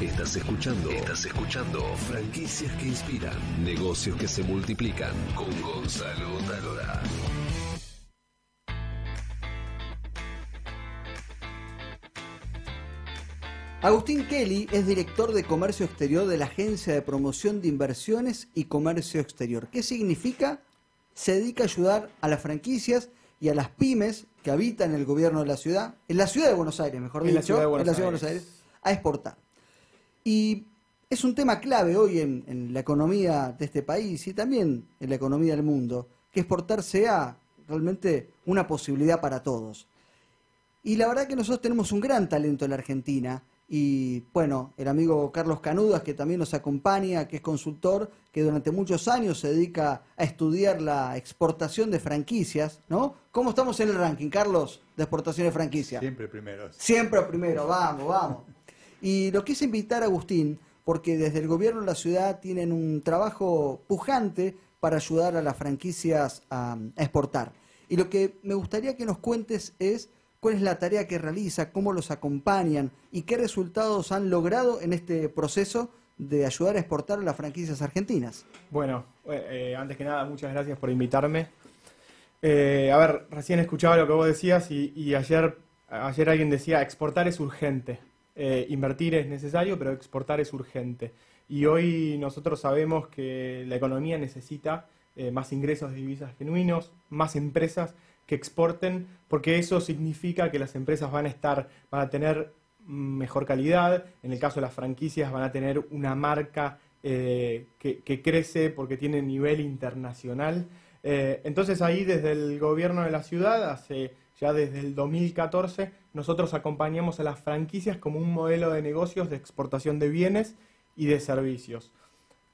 Estás escuchando. Estás escuchando. Franquicias que inspiran. Negocios que se multiplican. Con Gonzalo Talora. Agustín Kelly es director de Comercio Exterior de la Agencia de Promoción de Inversiones y Comercio Exterior. ¿Qué significa? Se dedica a ayudar a las franquicias y a las pymes que habitan en el gobierno de la ciudad, en la ciudad de Buenos Aires, mejor En dicho, la ciudad de Buenos en la ciudad de Aires. Buenos Aires, a exportar. Y es un tema clave hoy en, en la economía de este país y también en la economía del mundo, que exportar sea realmente una posibilidad para todos. Y la verdad que nosotros tenemos un gran talento en la Argentina. Y bueno, el amigo Carlos Canudas, que también nos acompaña, que es consultor, que durante muchos años se dedica a estudiar la exportación de franquicias, ¿no? ¿Cómo estamos en el ranking, Carlos, de exportación de franquicias? Siempre primero. Siempre primero, vamos, vamos. Y lo quise invitar a Agustín, porque desde el gobierno de la ciudad tienen un trabajo pujante para ayudar a las franquicias a, exportar. Y lo que me gustaría que nos cuentes es cuál es la tarea que realiza, cómo los acompañan y qué resultados han logrado en este proceso de ayudar a exportar las franquicias argentinas. Bueno, eh, eh, antes que nada, muchas gracias por invitarme. Eh, a ver, recién escuchaba lo que vos decías y, y ayer, ayer alguien decía, exportar es urgente. Eh, invertir es necesario, pero exportar es urgente. Y hoy nosotros sabemos que la economía necesita eh, más ingresos de divisas genuinos, más empresas que exporten, porque eso significa que las empresas van a estar, van a tener mejor calidad, en el caso de las franquicias van a tener una marca eh, que, crece porque tiene nivel internacional. Entonces ahí desde el gobierno de la ciudad, hace ya desde el 2014, nosotros acompañamos a las franquicias como un modelo de negocios de exportación de bienes y de servicios.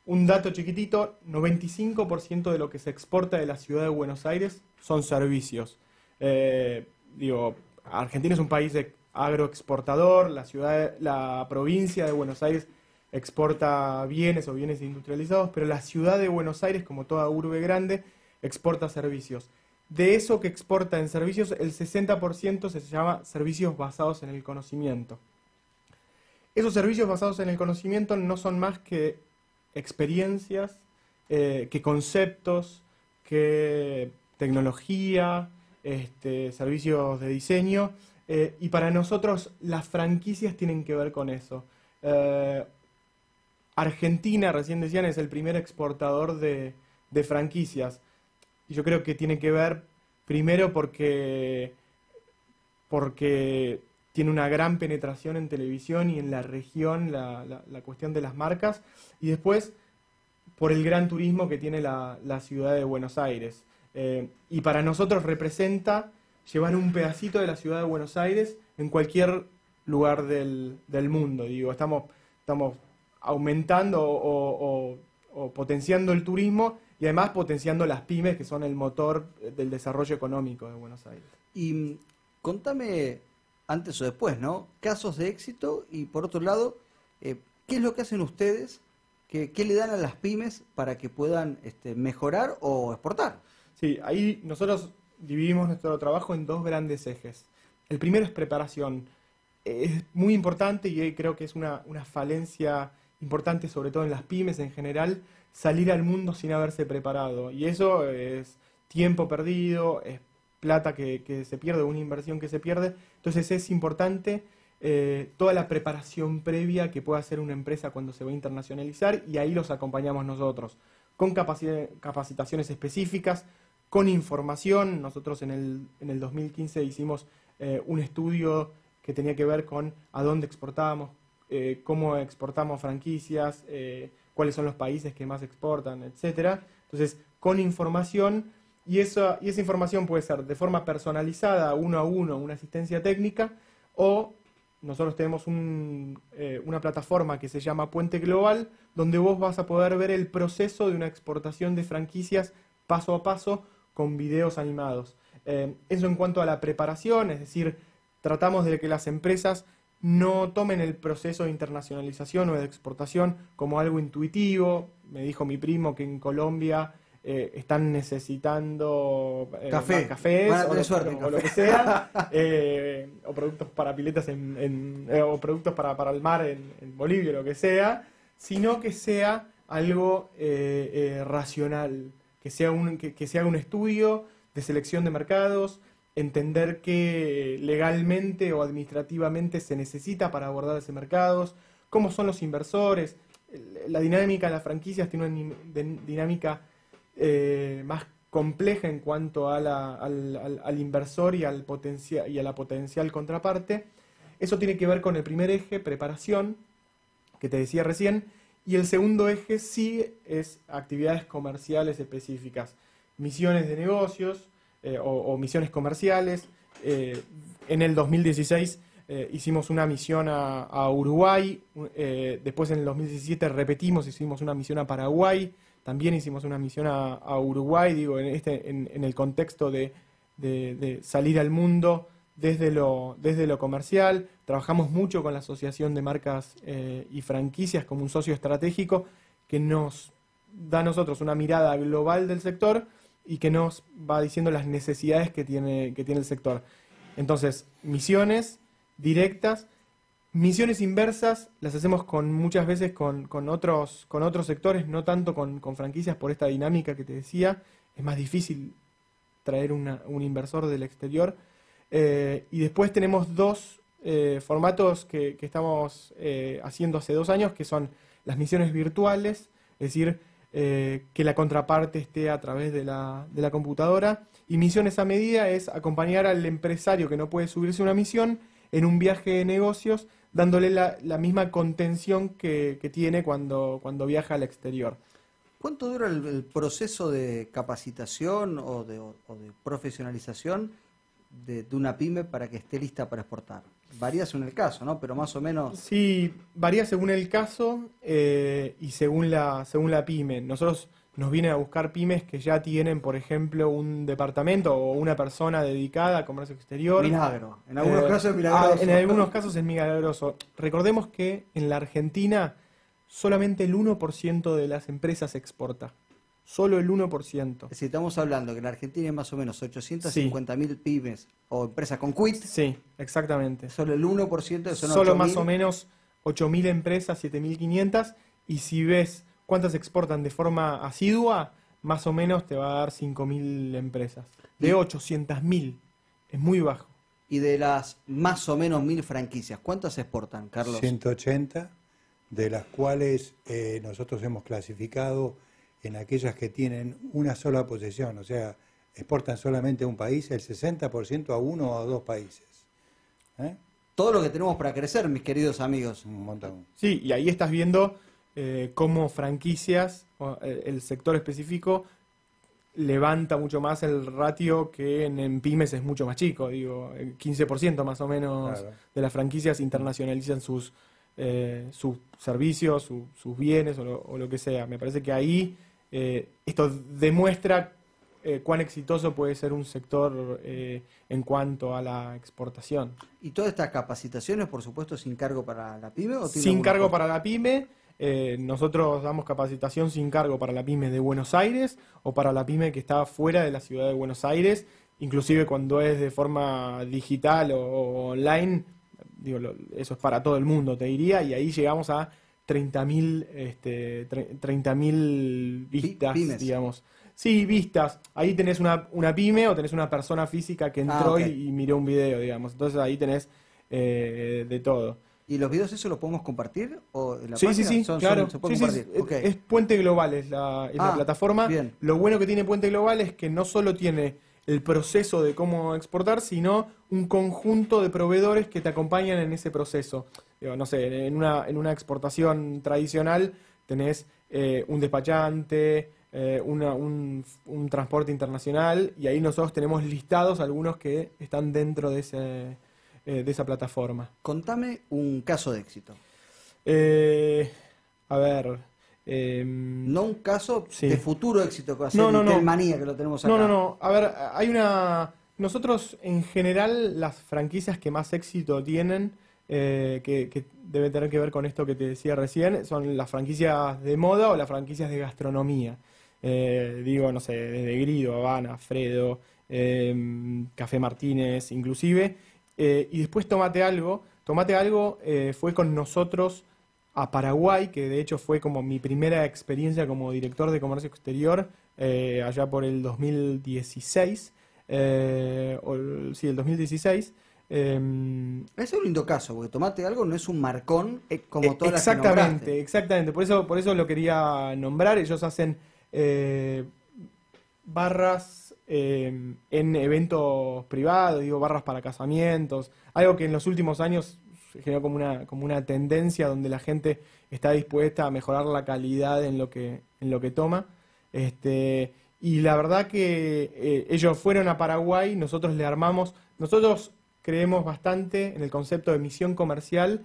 Un dato chiquitito, 95% de lo que se exporta de la ciudad de Buenos Aires son servicios. Eh, digo, Argentina es un país de agroexportador, la ciudad, la provincia de Buenos Aires exporta bienes o bienes industrializados, pero la ciudad de Buenos Aires, como toda urbe grande, exporta servicios. De eso que exporta en servicios, el 60% se llama servicios basados en el conocimiento. Esos servicios basados en el conocimiento no son más que experiencias, eh, que conceptos, que tecnología, este, servicios de diseño, eh, y para nosotros las franquicias tienen que ver con eso. Eh, Argentina, recién decían, es el primer exportador de, de franquicias. Y yo creo que tiene que ver primero porque, porque tiene una gran penetración en televisión y en la región, la, la- la cuestión de las marcas, y después por el gran turismo que tiene la, la ciudad de Buenos Aires. Eh, y para nosotros representa llevar un pedacito de la ciudad de Buenos Aires en cualquier lugar del, del mundo. Digo, estamos, estamos aumentando o, potenciando el turismo y además potenciando las pymes, que son el motor del desarrollo económico de Buenos Aires. Y mm, contame, antes o después, ¿no? Casos de éxito y por otro lado, eh, ¿qué es lo que hacen ustedes? ¿Qué, qué le dan a las pymes para que puedan este, mejorar o exportar? Sí, ahí nosotros dividimos nuestro trabajo en dos grandes ejes. El primero es preparación. Es muy importante y creo que es una, una falencia importante, sobre todo en las pymes en general, salir al mundo sin haberse preparado. Y eso es tiempo perdido, es plata que, se pierde, una inversión que se pierde. Entonces es importante eh, toda la preparación previa que pueda hacer una empresa cuando se va a internacionalizar y ahí los acompañamos nosotros, con capaci- capacitaciones específicas, con información. Nosotros en el, en el 2015 hicimos eh, un estudio que tenía que ver con a dónde exportábamos, eh, cómo exportamos franquicias, cuáles son los países que más exportan, etcétera. Entonces, con información, y esa, información puede ser de forma personalizada, uno a uno, una asistencia técnica, o nosotros tenemos eh, una plataforma que se llama Puente Global, donde vos vas a poder ver el proceso de una exportación de franquicias paso a paso con videos animados. Eh, eso en cuanto a la preparación, es decir, tratamos de que las empresas no tomen el proceso de internacionalización o de exportación como algo intuitivo. Me dijo mi primo que en Colombia eh, están necesitando eh, Café. cafés o, lo, suerte o en lo café. que sea, eh, o productos para piletas en, en- eh, o productos para, para el mar en, en Bolivia, lo que sea, sino que sea algo eh, eh, racional, que sea un, que, que se haga un estudio de selección de mercados, entender qué legalmente o administrativamente se necesita para abordar ese mercados, cómo son los inversores. La dinámica de las franquicias tiene una dinámica eh, más compleja en cuanto al, al- inversor y, al y a la potencial contraparte. Eso tiene que ver con el primer eje, preparación, que te decía recién, y el segundo eje sí es actividades comerciales específicas, misiones de negocios eh, o, misiones comerciales. Eh, en el 2016 eh, hicimos una misión a, Uruguay, después en el 2017 repetimos, hicimos una misión a Paraguay, también hicimos una misión a, Uruguay, digo, en, este, en, el contexto de, salir al mundo desde lo, desde lo comercial. Trabajamos mucho con la Asociación de Marcas y Franquicias como un socio estratégico que nos da a nosotros una mirada global del sector y que nos va diciendo las necesidades que tiene, que tiene el sector. Entonces, misiones directas, misiones inversas las hacemos con muchas veces con, con otros, con otros sectores, no tanto con, con franquicias por esta dinámica que te decía. Es más difícil traer una- un inversor del exterior. Eh, y después tenemos dos eh, formatos que, que estamos eh, haciendo hace dos años, que son las misiones virtuales, es decir, eh, que la contraparte esté a través de la, de la computadora. Y misiones a medida es acompañar al empresario que no puede subirse una misión en un viaje de negocios, dándole la, la misma contención que, que tiene cuando, cuando viaja al exterior. ¿Cuánto dura el, proceso de capacitación o de, o de profesionalización de una pyme para que esté lista para exportar? Varía según el caso, ¿no? Pero más o menos... Sí, varía según el caso eh, y según la, según la pyme. Nosotros nos vienen a buscar pymes que ya tienen, por ejemplo, un departamento o una persona dedicada a comercio exterior. Milagro. En algunos Eh, casos es milagroso. ah, en algunos casos es milagroso. Recordemos que en la Argentina solamente el 1% de las empresas exporta. Solo el 1%. Es decir, estamos hablando que en la Argentina hay más o menos 850.000 pymes o empresas con quit. Sí, exactamente. Solo el 1% de son Solo 8.000. más o menos 8.000 empresas, 7.500. Y si ves cuántas exportan de forma asidua, más o menos te va a dar 5.000 empresas. De 800.000. Es muy bajo. Y de las más o menos mil franquicias, ¿cuántas exportan, Carlos? 180, de las cuales eh, nosotros hemos clasificado en aquellas que tienen una sola posesión, o sea, exportan solamente a un país, el 60% a uno o a dos países. ¿Eh? Todo lo que tenemos para crecer, mis queridos amigos. Un montón. Sí, y ahí estás viendo eh, cómo franquicias, o, eh, el sector específico, levanta mucho más el ratio que en, en pymes es mucho más chico. Digo, el 15% más o menos Claro. de las franquicias internacionalizan sus, eh, sus servicios, su- sus bienes o lo, o lo que sea. Me parece que ahí eh, esto demuestra eh, cuán exitoso puede ser un sector eh, en cuanto a la exportación. ¿Y todas estas capacitaciones, por supuesto, sin cargo para la pyme? ¿o tiene Sin cargo costo? para la pyme. eh, nosotros damos capacitación sin cargo para la pyme de Buenos Aires o para la pyme que está fuera de la ciudad de Buenos Aires, inclusive cuando es de forma digital o, o online, digo, lo- eso es para todo el mundo, te diría, y ahí llegamos a 30.000 este, tre- 30.000 vistas, pymes. digamos. Sí, vistas. Ahí tenés una, una pyme o tenés una persona física que Ah, entró ok. y, y miró un video, digamos. Entonces ahí tenés eh, de todo. ¿Y los videos eso los podemos compartir? ¿O en la Sí, sí, página? sí, son- claro. Sí, sí, es, Puente Global, es la, es la Ah, plataforma. bien. Lo bueno que tiene Puente Global es que no solo tiene el proceso de cómo exportar, sino un conjunto de proveedores que te acompañan en ese proceso. Digo, no sé, en una, en una exportación tradicional tenés eh, un despachante, eh, una- un, un transporte internacional, y ahí nosotros tenemos listados algunos que están dentro de, ese, eh, de esa plataforma. Contame un caso de éxito. Eh, a ver. em, No un caso Sí. de futuro éxito que va a ser No, no, no. Telmanía, que lo tenemos acá. No, no, no. A ver, hay una. Nosotros, en general, las franquicias que más éxito tienen, eh, que, debe tener que ver con esto que te decía recién, son las franquicias de moda o las franquicias de gastronomía. Eh, digo, no sé, desde Grido, Habana, Fredo, em, Café Martínez, inclusive. Eh, y después Tomate Algo. Tomate Algo fue con nosotros a Paraguay, que de hecho fue como mi primera experiencia como director de comercio exterior, allá por el 2016. o, sí, el 2016. Em, es un lindo caso, porque tomate algo no es un marcón eh, como todas exactamente, las Exactamente, por eso, por eso lo quería nombrar. Ellos hacen eh, barras em, en eventos privados, digo, barras para casamientos, algo que en los últimos años generó como una, como una tendencia donde la gente está dispuesta a mejorar la calidad en lo que, en lo que toma. Este, y la verdad que eh, ellos fueron a Paraguay, nosotros le armamos, nosotros creemos bastante en el concepto de misión comercial.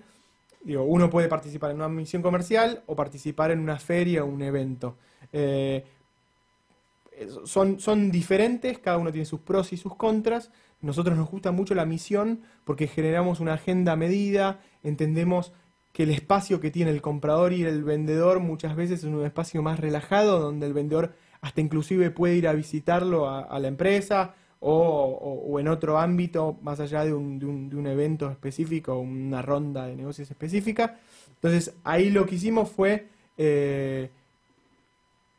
Digo, uno puede participar en una misión comercial o participar en una feria o un evento. Eh, son, son diferentes, cada uno tiene sus pros y sus contras. Nosotros nos gusta mucho la misión porque generamos una agenda medida, entendemos que el espacio que tiene el comprador y el vendedor muchas veces es un espacio más relajado, donde el vendedor hasta inclusive puede ir a visitarlo a la empresa o, en otro ámbito, más allá de un, de, un, de un, evento específico, una ronda de negocios específica. Entonces, ahí lo que hicimos fue eh,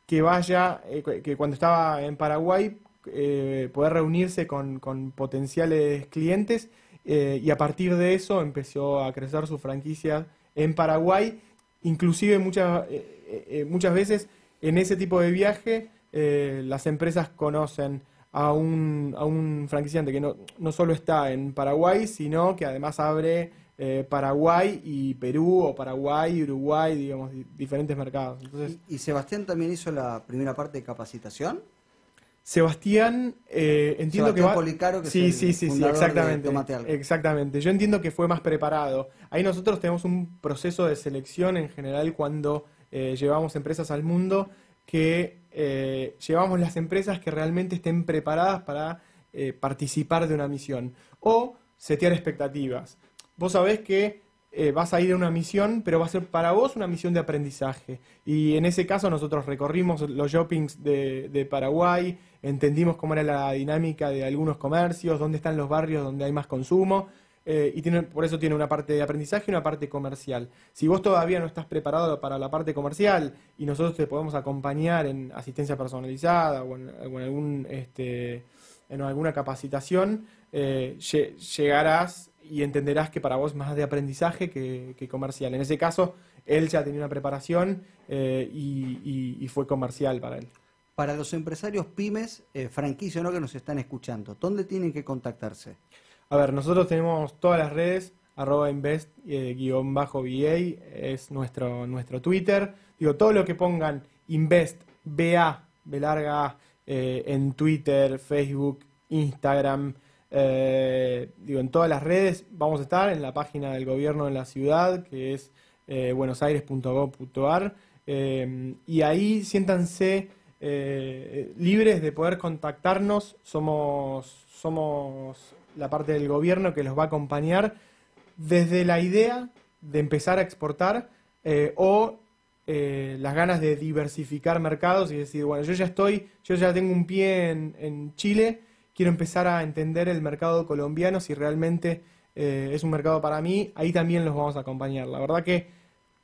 que vaya, eh, que cuando estaba en Paraguay, eh, poder reunirse con, con potenciales clientes y a partir de eso empezó a crecer su franquicia en Paraguay. Inclusive muchas, muchas veces en ese tipo de viaje las empresas conocen a un, a un franquiciante que no, no solo está en Paraguay, sino que además abre eh, Paraguay y Perú o Paraguay y Uruguay, digamos, diferentes mercados. Entonces, ¿Y, Sebastián también hizo la primera parte de capacitación? Sebastián, eh, entiendo que va... Policaro, que sí, sí, sí, sí, exactamente. Exactamente. Yo entiendo que fue más preparado. Ahí nosotros tenemos un proceso de selección en general cuando eh, llevamos empresas al mundo que eh, llevamos las empresas que realmente estén preparadas para eh, participar de una misión o setear expectativas. Vos sabés que eh, vas a ir a una misión, pero va a ser para vos una misión de aprendizaje. Y en ese caso nosotros recorrimos los shoppings de, de Paraguay, entendimos cómo era la dinámica de algunos comercios, dónde están los barrios donde hay más consumo, eh, y por eso tiene una parte de aprendizaje y una parte comercial. Si vos todavía no estás preparado para la parte comercial y nosotros te podemos acompañar en asistencia personalizada o en, este, alguna capacitación, eh, llegarás y entenderás que para vos más de aprendizaje que, comercial. En ese caso, él ya tenía una preparación eh, y, fue comercial para él. Para los empresarios pymes, franquicia no que nos están escuchando, ¿dónde tienen que contactarse? A ver, nosotros tenemos todas las redes, arroba invest-va es nuestro, nuestro Twitter. Digo, todo lo que pongan invest, BA, larga eh, en Twitter, Facebook, Instagram, eh, digo, en todas las redes vamos a estar, en la página del gobierno de la ciudad, que es eh, buenosaires.gov.ar, y ahí siéntanse libres de poder contactarnos, somos, somos la parte del gobierno que los va a acompañar desde la idea de empezar a exportar eh, o eh, las ganas de diversificar mercados y decir, bueno, yo ya estoy, yo ya tengo un pie en, Chile, quiero empezar a entender el mercado colombiano, si realmente eh, es un mercado para mí, ahí también los vamos a acompañar. La verdad que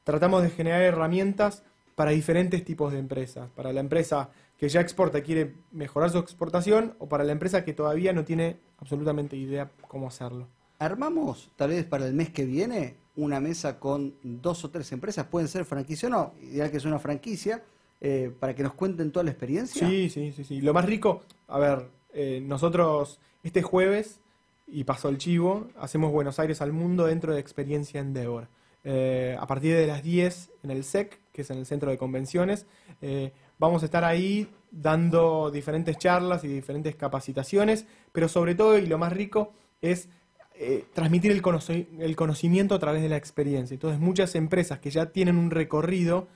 tratamos de generar herramientas para diferentes tipos de empresas, para la empresa que ya exporta y quiere mejorar su exportación o para la empresa que todavía no tiene absolutamente idea cómo hacerlo. Armamos tal vez para el mes que viene una mesa con dos o tres empresas, pueden ser franquicia o no, ideal que es una franquicia, eh, para que nos cuenten toda la experiencia. Sí, sí, sí, sí. Lo más rico, a ver, eh, nosotros este jueves, y pasó el chivo, hacemos Buenos Aires al mundo dentro de Experiencia Endeavor. Eh, a partir de las 10 en el SEC, que es en el Centro de Convenciones, Vamos a estar ahí dando diferentes charlas y diferentes capacitaciones, pero sobre todo y lo más rico es eh, transmitir el, el, conocimiento a través de la experiencia. Entonces muchas empresas que ya tienen un recorrido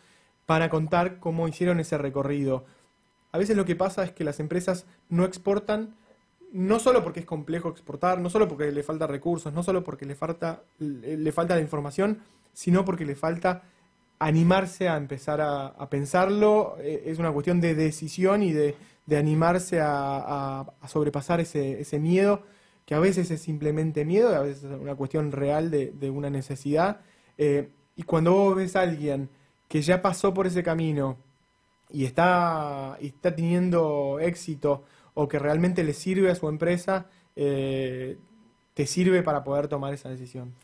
para contar cómo hicieron ese recorrido. A veces lo que pasa es que las empresas no exportan no solo porque es complejo exportar, no solo porque le falta recursos, no solo porque le falta, le falta la información, sino porque le falta animarse a empezar a, pensarlo, eh, es una cuestión de decisión y de, animarse a, sobrepasar ese, ese miedo, que a veces es simplemente miedo, a veces es una cuestión real de, de una necesidad. Eh, y cuando vos ves a alguien que ya pasó por ese camino y está, y está teniendo éxito o que realmente le sirve a su empresa, eh, te sirve para poder tomar esa decisión.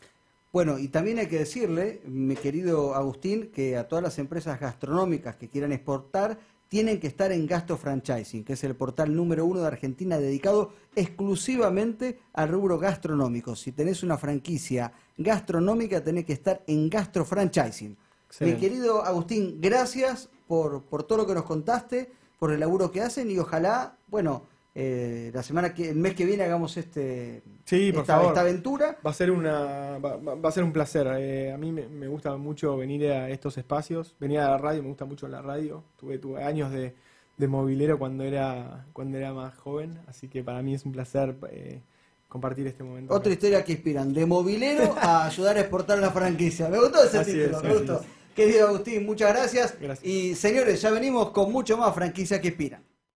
Bueno, y también hay que decirle, mi querido Agustín, que a todas las empresas gastronómicas que quieran exportar tienen que estar en Gasto Franchising, que es el portal número uno de Argentina dedicado exclusivamente al rubro gastronómico. Si tenés una franquicia gastronómica, tenés que estar en Gastro Franchising. Mi querido Agustín, gracias por, por todo lo que nos contaste, por el laburo que hacen y ojalá, bueno, eh, la semana que, el mes que viene hagamos este Sí, por esta, favor. esta aventura. Va a ser una va, a ser un placer. Eh, a mí me, me gusta mucho venir a estos espacios, venir a la radio, me gusta mucho la radio. Tuve, tuve años de, de movilero cuando era cuando era más joven, así que para mí es un placer eh, compartir este momento. Otra historia que inspiran, de movilero a ayudar a exportar una franquicia. Me gustó ese Así título, es, me gustó. es. Querido Agustín, muchas gracias. Gracias. Y señores, ya venimos con mucho más franquicias que inspiran.